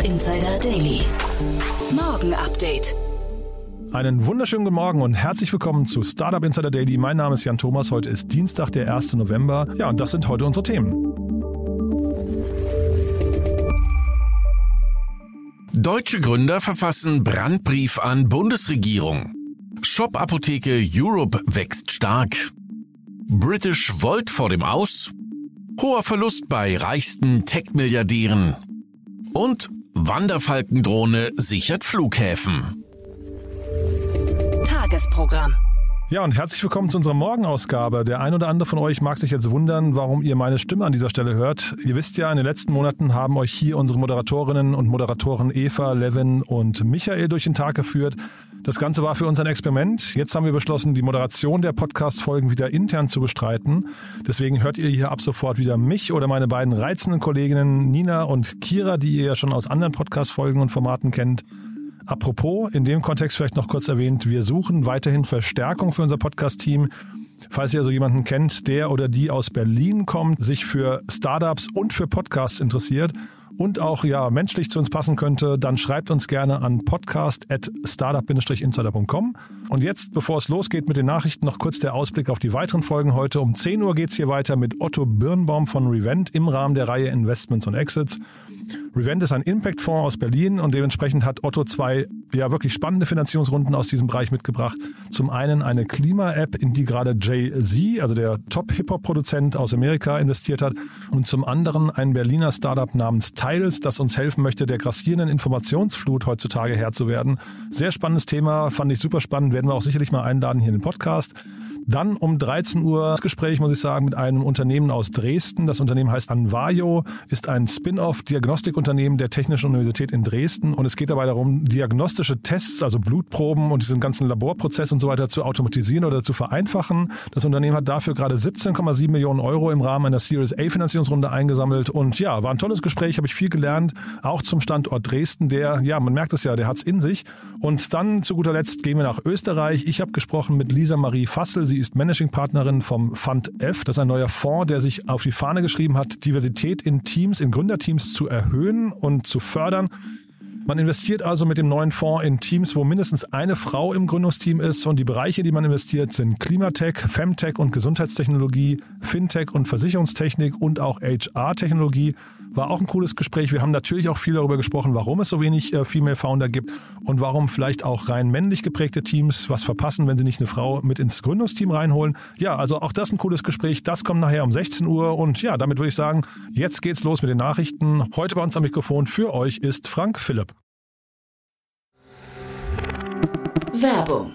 Startup Insider Daily. Morgen Update. Einen wunderschönen guten Morgen und herzlich willkommen zu Startup Insider Daily. Mein Name ist Jan Thomas. Heute ist Dienstag, der 1. November. Ja, und das sind heute unsere Themen. Deutsche Gründer verfassen Brandbrief an Bundesregierung. Shop-Apotheke Europe wächst stark. British Volt vor dem Aus. Hoher Verlust bei reichsten Tech-Milliardären. Und Wanderfalkendrohne sichert Flughäfen. Tagesprogramm. Ja, und herzlich willkommen zu unserer Morgenausgabe. Der ein oder andere von euch mag sich jetzt wundern, warum ihr meine Stimme an dieser Stelle hört. Ihr wisst ja, in den letzten Monaten haben euch hier unsere Moderatorinnen und Moderatoren Eva, Levin und Michael durch den Tag geführt. Das Ganze war für uns ein Experiment. Jetzt haben wir beschlossen, die Moderation der Podcast-Folgen wieder intern zu bestreiten. Deswegen hört ihr hier ab sofort wieder mich oder meine beiden reizenden Kolleginnen Nina und Kira, die ihr ja schon aus anderen Podcast-Folgen und Formaten kennt. Apropos, in dem Kontext vielleicht noch kurz erwähnt, wir suchen weiterhin Verstärkung für unser Podcast-Team. Falls ihr also jemanden kennt, der oder die aus Berlin kommt, sich für Startups und für Podcasts interessiert und auch ja menschlich zu uns passen könnte, dann schreibt uns gerne an podcast@startup-insider.com. Und jetzt, bevor es losgeht mit den Nachrichten, noch kurz der Ausblick auf die weiteren Folgen heute. Um 10 Uhr geht's hier weiter mit Otto Birnbaum von Revent im Rahmen der Reihe Investments und Exits. Revent ist ein Impact-Fonds aus Berlin und dementsprechend hat Otto zwei ja wirklich spannende Finanzierungsrunden aus diesem Bereich mitgebracht. Zum einen eine Klima-App, in die gerade Jay-Z, also der Top-Hip-Hop-Produzent aus Amerika, investiert hat. Und zum anderen ein Berliner Startup namens Tiles, das uns helfen möchte, der grassierenden Informationsflut heutzutage Herr zu werden. Sehr spannendes Thema, fand ich super spannend, werden wir auch sicherlich mal einladen hier in den Podcast. Dann um 13 Uhr das Gespräch, muss ich sagen, mit einem Unternehmen aus Dresden. Das Unternehmen heißt Anvayo, ist ein Spin-off-Diagnostikunternehmen der Technischen Universität in Dresden. Und es geht dabei darum, diagnostische Tests, also Blutproben und diesen ganzen Laborprozess und so weiter zu automatisieren oder zu vereinfachen. Das Unternehmen hat dafür gerade 17,7 Millionen Euro im Rahmen einer Series A Finanzierungsrunde eingesammelt. Und ja, war ein tolles Gespräch, habe ich viel gelernt, auch zum Standort Dresden, der, ja, man merkt es ja, der hat's in sich. Und dann zu guter Letzt gehen wir nach Österreich. Ich habe gesprochen mit Lisa Marie Fassel. Sie ist Managing Partnerin vom Fund F. Das ist ein neuer Fonds, der sich auf die Fahne geschrieben hat, Diversität in Teams, in Gründerteams zu erhöhen und zu fördern. Man investiert also mit dem neuen Fonds in Teams, wo mindestens eine Frau im Gründungsteam ist und die Bereiche, die man investiert, sind Klimatech, Femtech und Gesundheitstechnologie, Fintech und Versicherungstechnik und auch HR-Technologie. War auch ein cooles Gespräch. Wir haben natürlich auch viel darüber gesprochen, warum es so wenig äh, Female Founder gibt und warum vielleicht auch rein männlich geprägte Teams was verpassen, wenn sie nicht eine Frau mit ins Gründungsteam reinholen. Ja, also auch das ein cooles Gespräch. Das kommt nachher um 16 Uhr und ja, damit würde ich sagen, jetzt geht's los mit den Nachrichten. Heute bei uns am Mikrofon für euch ist Frank Philipp. Werbung.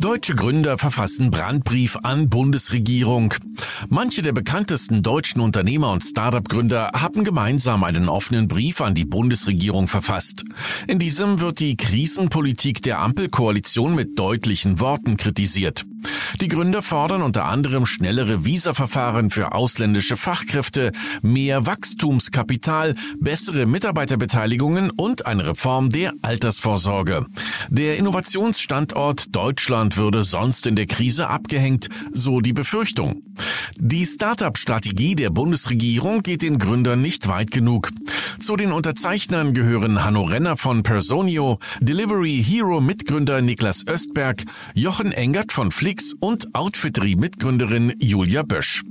Deutsche Gründer verfassen Brandbrief an Bundesregierung. Manche der bekanntesten deutschen Unternehmer und Startup-Gründer haben gemeinsam einen offenen Brief an die Bundesregierung verfasst. In diesem wird die Krisenpolitik der Ampelkoalition mit deutlichen Worten kritisiert. Die Gründer fordern unter anderem schnellere Visaverfahren für ausländische Fachkräfte, mehr Wachstumskapital, bessere Mitarbeiterbeteiligungen und eine Reform der Altersvorsorge. Der Innovationsstandort Deutschland würde sonst in der Krise abgehängt, so die Befürchtung. Die Startup-Strategie der Bundesregierung geht den Gründern nicht weit genug. Zu den Unterzeichnern gehören Hanno Renner von Personio, Delivery Hero Mitgründer Niklas Östberg, Jochen Engert von Flix und Outfittery-Mitgründerin Julia Bösch.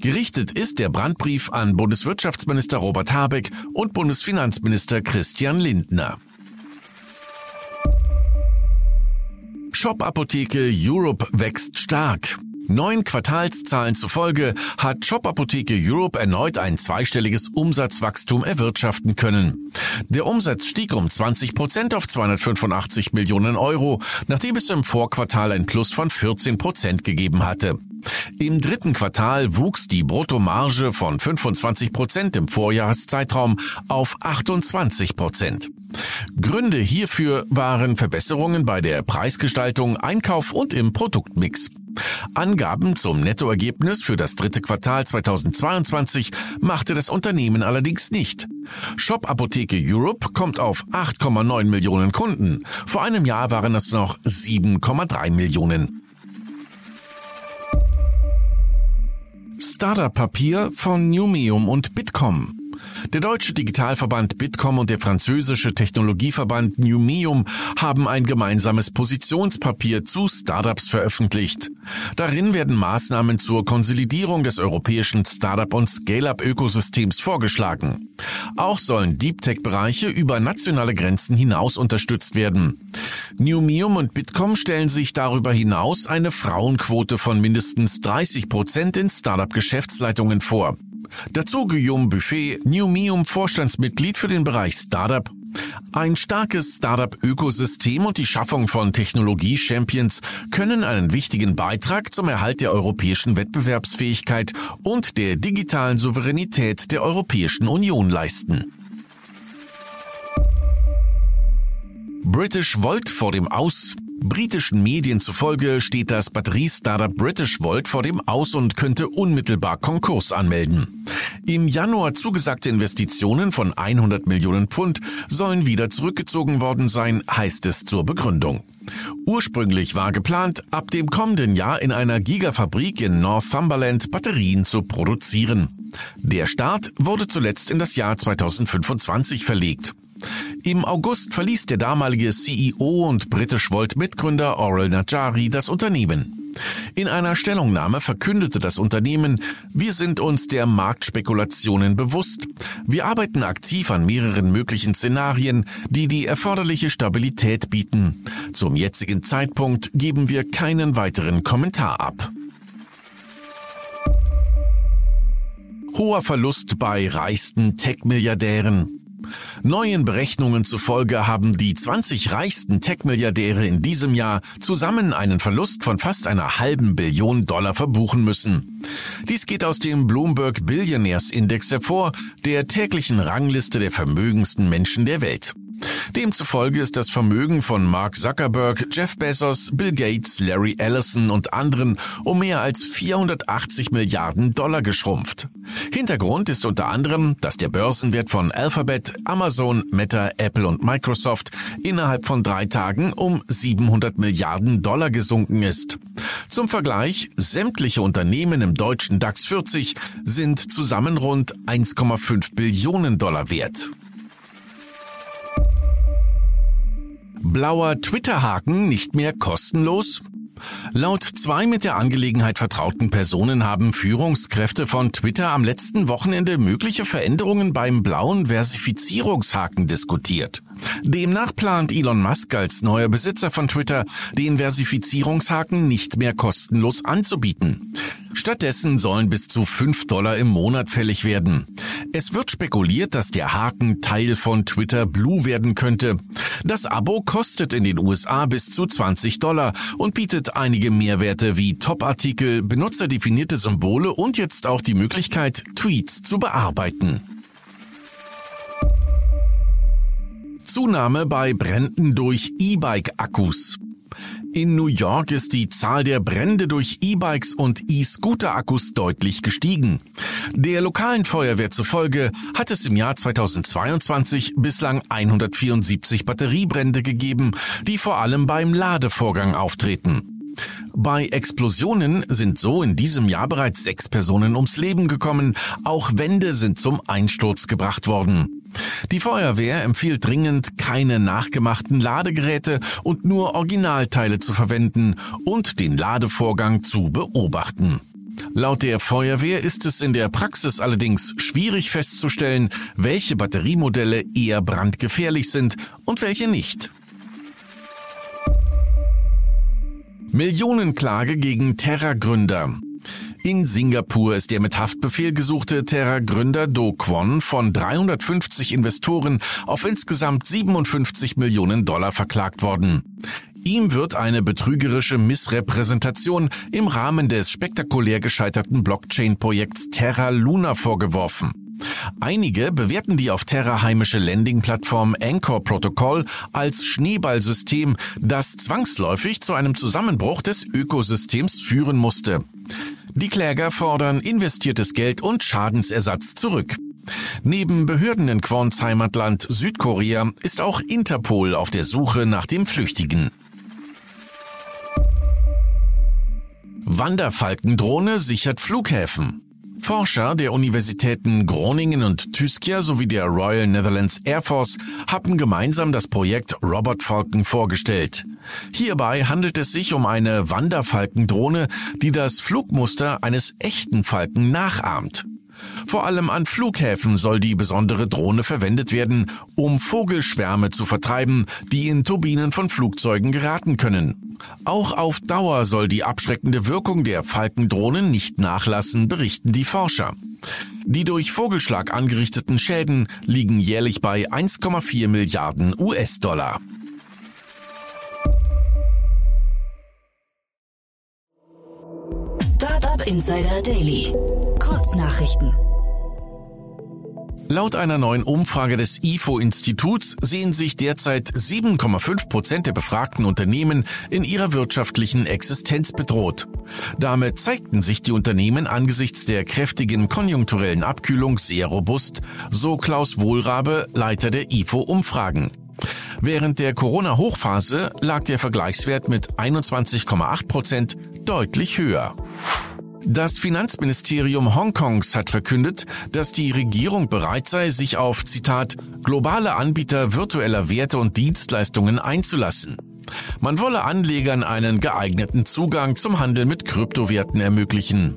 Gerichtet ist der Brandbrief an Bundeswirtschaftsminister Robert Habeck und Bundesfinanzminister Christian Lindner. Shop-Apotheke Europe wächst stark. Neun Quartalszahlen zufolge hat Shop Apotheke Europe erneut ein zweistelliges Umsatzwachstum erwirtschaften können. Der Umsatz stieg um 20 Prozent auf 285 Millionen Euro, nachdem es im Vorquartal ein Plus von 14 Prozent gegeben hatte. Im dritten Quartal wuchs die Bruttomarge von 25 Prozent im Vorjahreszeitraum auf 28 Prozent. Gründe hierfür waren Verbesserungen bei der Preisgestaltung, Einkauf und im Produktmix. Angaben zum Nettoergebnis für das dritte Quartal 2022 machte das Unternehmen allerdings nicht. Shop Apotheke Europe kommt auf 8,9 Millionen Kunden. Vor einem Jahr waren es noch 7,3 Millionen. Startup-Papier von Numium und Bitkom. Der deutsche Digitalverband Bitkom und der französische Technologieverband Numium haben ein gemeinsames Positionspapier zu Startups veröffentlicht. Darin werden Maßnahmen zur Konsolidierung des europäischen Startup- und Scale-up-Ökosystems vorgeschlagen. Auch sollen Deep Tech-Bereiche über nationale Grenzen hinaus unterstützt werden. Numium und Bitkom stellen sich darüber hinaus eine Frauenquote von mindestens 30 Prozent in Startup-Geschäftsleitungen vor. Dazu Guillaume Buffet, Newmium Vorstandsmitglied für den Bereich Startup. Ein starkes Startup-Ökosystem und die Schaffung von Technologie-Champions können einen wichtigen Beitrag zum Erhalt der europäischen Wettbewerbsfähigkeit und der digitalen Souveränität der Europäischen Union leisten. British Volt vor dem Aus. Britischen Medien zufolge steht das Batteriestartup British Volt vor dem Aus und könnte unmittelbar Konkurs anmelden. Im Januar zugesagte Investitionen von 100 Millionen Pfund sollen wieder zurückgezogen worden sein, heißt es zur Begründung. Ursprünglich war geplant, ab dem kommenden Jahr in einer Gigafabrik in Northumberland Batterien zu produzieren. Der Start wurde zuletzt in das Jahr 2025 verlegt. Im August verließ der damalige CEO und British Volt Mitgründer Oral Najari das Unternehmen. In einer Stellungnahme verkündete das Unternehmen, wir sind uns der Marktspekulationen bewusst. Wir arbeiten aktiv an mehreren möglichen Szenarien, die die erforderliche Stabilität bieten. Zum jetzigen Zeitpunkt geben wir keinen weiteren Kommentar ab. Hoher Verlust bei reichsten Tech-Milliardären. Neuen Berechnungen zufolge haben die 20 reichsten Tech-Milliardäre in diesem Jahr zusammen einen Verlust von fast einer halben Billion Dollar verbuchen müssen. Dies geht aus dem Bloomberg Billionaires Index hervor, der täglichen Rangliste der vermögendsten Menschen der Welt. Demzufolge ist das Vermögen von Mark Zuckerberg, Jeff Bezos, Bill Gates, Larry Ellison und anderen um mehr als 480 Milliarden Dollar geschrumpft. Hintergrund ist unter anderem, dass der Börsenwert von Alphabet, Amazon, Meta, Apple und Microsoft innerhalb von drei Tagen um 700 Milliarden Dollar gesunken ist. Zum Vergleich, sämtliche Unternehmen im deutschen DAX 40 sind zusammen rund 1,5 Billionen Dollar wert. Blauer Twitter-Haken nicht mehr kostenlos? Laut zwei mit der Angelegenheit vertrauten Personen haben Führungskräfte von Twitter am letzten Wochenende mögliche Veränderungen beim blauen Versifizierungshaken diskutiert. Demnach plant Elon Musk als neuer Besitzer von Twitter, den Versifizierungshaken nicht mehr kostenlos anzubieten. Stattdessen sollen bis zu 5 Dollar im Monat fällig werden. Es wird spekuliert, dass der Haken Teil von Twitter Blue werden könnte. Das Abo kostet in den USA bis zu 20 Dollar und bietet einige Mehrwerte wie Top-Artikel, benutzerdefinierte Symbole und jetzt auch die Möglichkeit, Tweets zu bearbeiten. Zunahme bei Bränden durch E-Bike-Akkus. In New York ist die Zahl der Brände durch E-Bikes und E-Scooter-Akkus deutlich gestiegen. Der lokalen Feuerwehr zufolge hat es im Jahr 2022 bislang 174 Batteriebrände gegeben, die vor allem beim Ladevorgang auftreten. Bei Explosionen sind so in diesem Jahr bereits sechs Personen ums Leben gekommen, auch Wände sind zum Einsturz gebracht worden. Die Feuerwehr empfiehlt dringend, keine nachgemachten Ladegeräte und nur Originalteile zu verwenden und den Ladevorgang zu beobachten. Laut der Feuerwehr ist es in der Praxis allerdings schwierig festzustellen, welche Batteriemodelle eher brandgefährlich sind und welche nicht. Millionenklage gegen Terra-Gründer. In Singapur ist der mit Haftbefehl gesuchte Terra-Gründer Do Kwon von 350 Investoren auf insgesamt 57 Millionen Dollar verklagt worden. Ihm wird eine betrügerische Missrepräsentation im Rahmen des spektakulär gescheiterten Blockchain-Projekts Terra Luna vorgeworfen. Einige bewerten die auf Terra heimische Landing-Plattform Anchor Protocol als Schneeballsystem, das zwangsläufig zu einem Zusammenbruch des Ökosystems führen musste. Die Kläger fordern investiertes Geld und Schadensersatz zurück. Neben Behörden in Kwons Heimatland Südkorea ist auch Interpol auf der Suche nach dem Flüchtigen. Wanderfalkendrohne sichert Flughäfen. Forscher der Universitäten Groningen und Tüskja sowie der Royal Netherlands Air Force haben gemeinsam das Projekt Robot Falcon vorgestellt. Hierbei handelt es sich um eine Wanderfalkendrohne, die das Flugmuster eines echten Falken nachahmt. Vor allem an Flughäfen soll die besondere Drohne verwendet werden, um Vogelschwärme zu vertreiben, die in Turbinen von Flugzeugen geraten können. Auch auf Dauer soll die abschreckende Wirkung der Falkendrohnen nicht nachlassen, berichten die Forscher. Die durch Vogelschlag angerichteten Schäden liegen jährlich bei 1,4 Milliarden US-Dollar. Insider Daily. Kurznachrichten. Laut einer neuen Umfrage des IFO-Instituts sehen sich derzeit 7,5 Prozent der befragten Unternehmen in ihrer wirtschaftlichen Existenz bedroht. Damit zeigten sich die Unternehmen angesichts der kräftigen konjunkturellen Abkühlung sehr robust, so Klaus Wohlrabe, Leiter der IFO-Umfragen. Während der Corona-Hochphase lag der Vergleichswert mit 21,8 Prozent deutlich höher. Das Finanzministerium Hongkongs hat verkündet, dass die Regierung bereit sei, sich auf, Zitat, globale Anbieter virtueller Werte und Dienstleistungen einzulassen. Man wolle Anlegern einen geeigneten Zugang zum Handel mit Kryptowerten ermöglichen.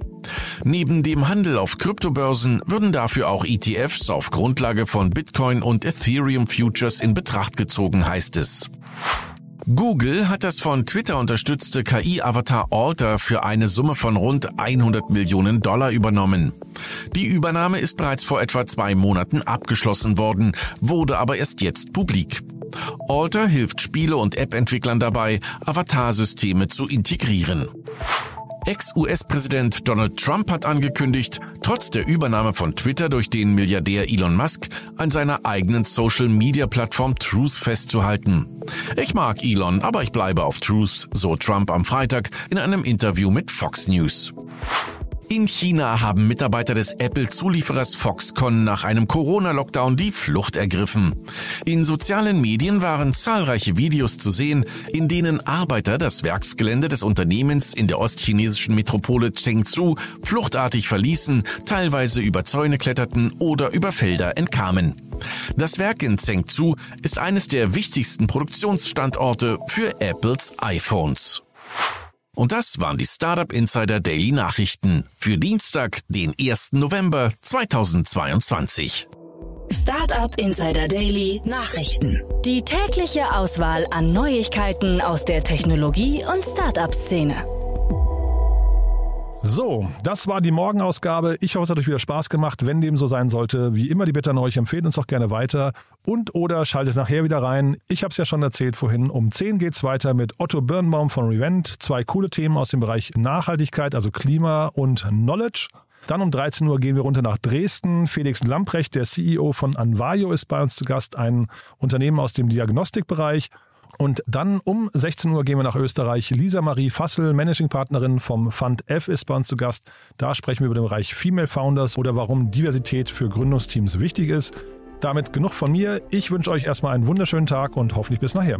Neben dem Handel auf Kryptobörsen würden dafür auch ETFs auf Grundlage von Bitcoin und Ethereum Futures in Betracht gezogen, heißt es. Google hat das von Twitter unterstützte KI-Avatar Alter für eine Summe von rund 100 Millionen Dollar übernommen. Die Übernahme ist bereits vor etwa zwei Monaten abgeschlossen worden, wurde aber erst jetzt publik. Alter hilft Spiele- und App-Entwicklern dabei, Avatarsysteme zu integrieren. Ex-US-Präsident Donald Trump hat angekündigt, trotz der Übernahme von Twitter durch den Milliardär Elon Musk an seiner eigenen Social-Media-Plattform Truth festzuhalten. Ich mag Elon, aber ich bleibe auf Truth, so Trump am Freitag in einem Interview mit Fox News. In China haben Mitarbeiter des Apple-Zulieferers Foxconn nach einem Corona-Lockdown die Flucht ergriffen. In sozialen Medien waren zahlreiche Videos zu sehen, in denen Arbeiter das Werksgelände des Unternehmens in der ostchinesischen Metropole Chengdu fluchtartig verließen, teilweise über Zäune kletterten oder über Felder entkamen. Das Werk in Chengdu ist eines der wichtigsten Produktionsstandorte für Apples iPhones. Und das waren die Startup Insider Daily Nachrichten für Dienstag, den 1. November 2022. Startup Insider Daily Nachrichten. Die tägliche Auswahl an Neuigkeiten aus der Technologie- und Startup-Szene. So, das war die Morgenausgabe. Ich hoffe, es hat euch wieder Spaß gemacht. Wenn dem so sein sollte, wie immer die Bitte an euch, empfehlt uns doch gerne weiter und oder schaltet nachher wieder rein. Ich habe es ja schon erzählt vorhin. Um 10 geht's weiter mit Otto Birnbaum von Revent. Zwei coole Themen aus dem Bereich Nachhaltigkeit, also Klima und Knowledge. Dann um 13 Uhr gehen wir runter nach Dresden. Felix Lamprecht, der CEO von Anvayo, ist bei uns zu Gast, ein Unternehmen aus dem Diagnostikbereich. Und dann um 16 Uhr gehen wir nach Österreich. Lisa Marie Fassel, Managing Partnerin vom Fund F, ist bei uns zu Gast. Da sprechen wir über den Bereich Female Founders oder warum Diversität für Gründungsteams wichtig ist. Damit genug von mir. Ich wünsche euch erstmal einen wunderschönen Tag und hoffentlich bis nachher.